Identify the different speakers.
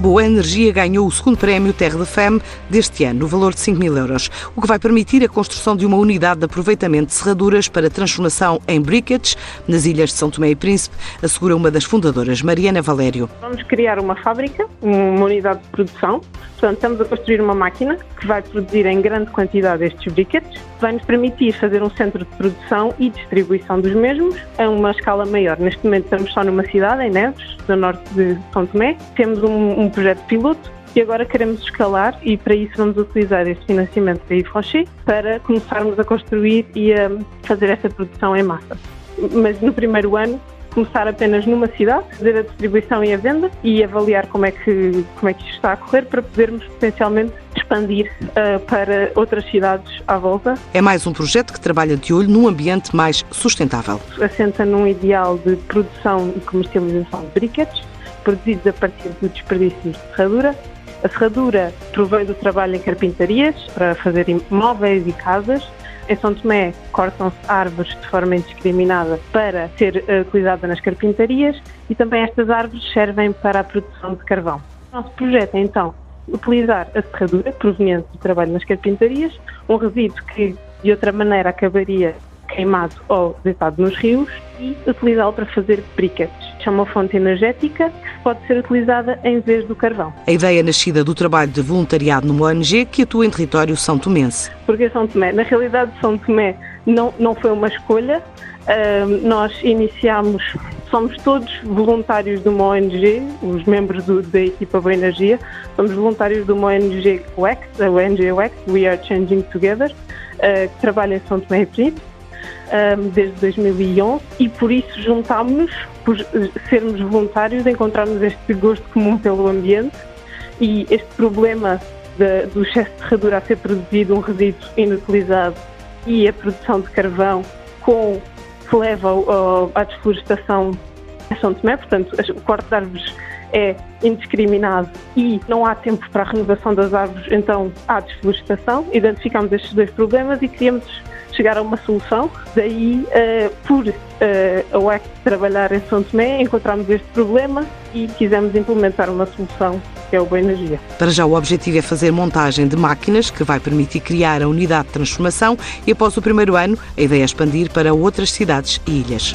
Speaker 1: Boa Energia ganhou o segundo prémio Terre de Femme deste ano, no valor de 5 mil euros, o que vai permitir a construção de uma unidade de aproveitamento de serraduras para transformação em briquettes nas ilhas de São Tomé e Príncipe, assegura uma das fundadoras, Mariana Valério.
Speaker 2: Vamos criar uma fábrica, uma unidade de produção. Portanto, estamos a construir uma máquina que vai produzir em grande quantidade estes briquettes, vai nos permitir fazer um centro de produção e distribuição dos mesmos a uma escala maior. Neste momento estamos só numa cidade, em Neves, no norte de São Tomé. Temos um um projeto piloto e agora queremos escalar e para isso vamos utilizar este financiamento da IFONCHI para começarmos a construir e a fazer esta produção em massa. Mas no primeiro ano começar apenas numa cidade, fazer a distribuição e a venda e avaliar como é que, como é que isto está a correr para podermos potencialmente expandir uh, para outras cidades à volta.
Speaker 1: É mais um projeto que trabalha de olho num ambiente mais sustentável.
Speaker 2: Assenta num ideal de produção e comercialização de briquetes, produzidos a partir do desperdício de serradura. A serradura provém do trabalho em carpintarias para fazer móveis e casas. Em São Tomé cortam-se árvores de forma indiscriminada para ser uh, utilizada nas carpintarias e também estas árvores servem para a produção de carvão. O nosso projeto é então utilizar a serradura proveniente do trabalho nas carpintarias, um resíduo que de outra maneira acabaria queimado ou deitado nos rios e utilizá-lo para fazer briquetes. É uma fonte energética que pode ser utilizada em vez do carvão.
Speaker 1: A ideia nascida do trabalho de voluntariado numa ONG que atua em território são tomense.
Speaker 2: Porque São Tomé? Na realidade, São Tomé não, não foi uma escolha. Uh, nós iniciámos, somos todos voluntários de uma ONG, os membros do, da equipa Boa Energia, somos voluntários de uma ONG WEX, a ONG WEX, We Are Changing Together, uh, que trabalha em São Tomé e Príncipe desde 2011 e por isso juntámos-nos, por sermos voluntários, encontrarmos este gosto comum pelo ambiente e este problema de, do excesso de ferradura a ser produzido, um resíduo inutilizado e a produção de carvão com que leva à desflorestação em São Tomé, portanto, o corte de árvores é indiscriminado e não há tempo para a renovação das árvores, então há desflorestação. Identificamos estes dois problemas e queríamos chegar a uma solução. Daí, uh, por uh, a UEC trabalhar em São Tomé, encontramos este problema e quisemos implementar uma solução que é o Boa Energia.
Speaker 1: Para já, o objetivo é fazer montagem de máquinas que vai permitir criar a unidade de transformação e, após o primeiro ano, a ideia é expandir para outras cidades e ilhas.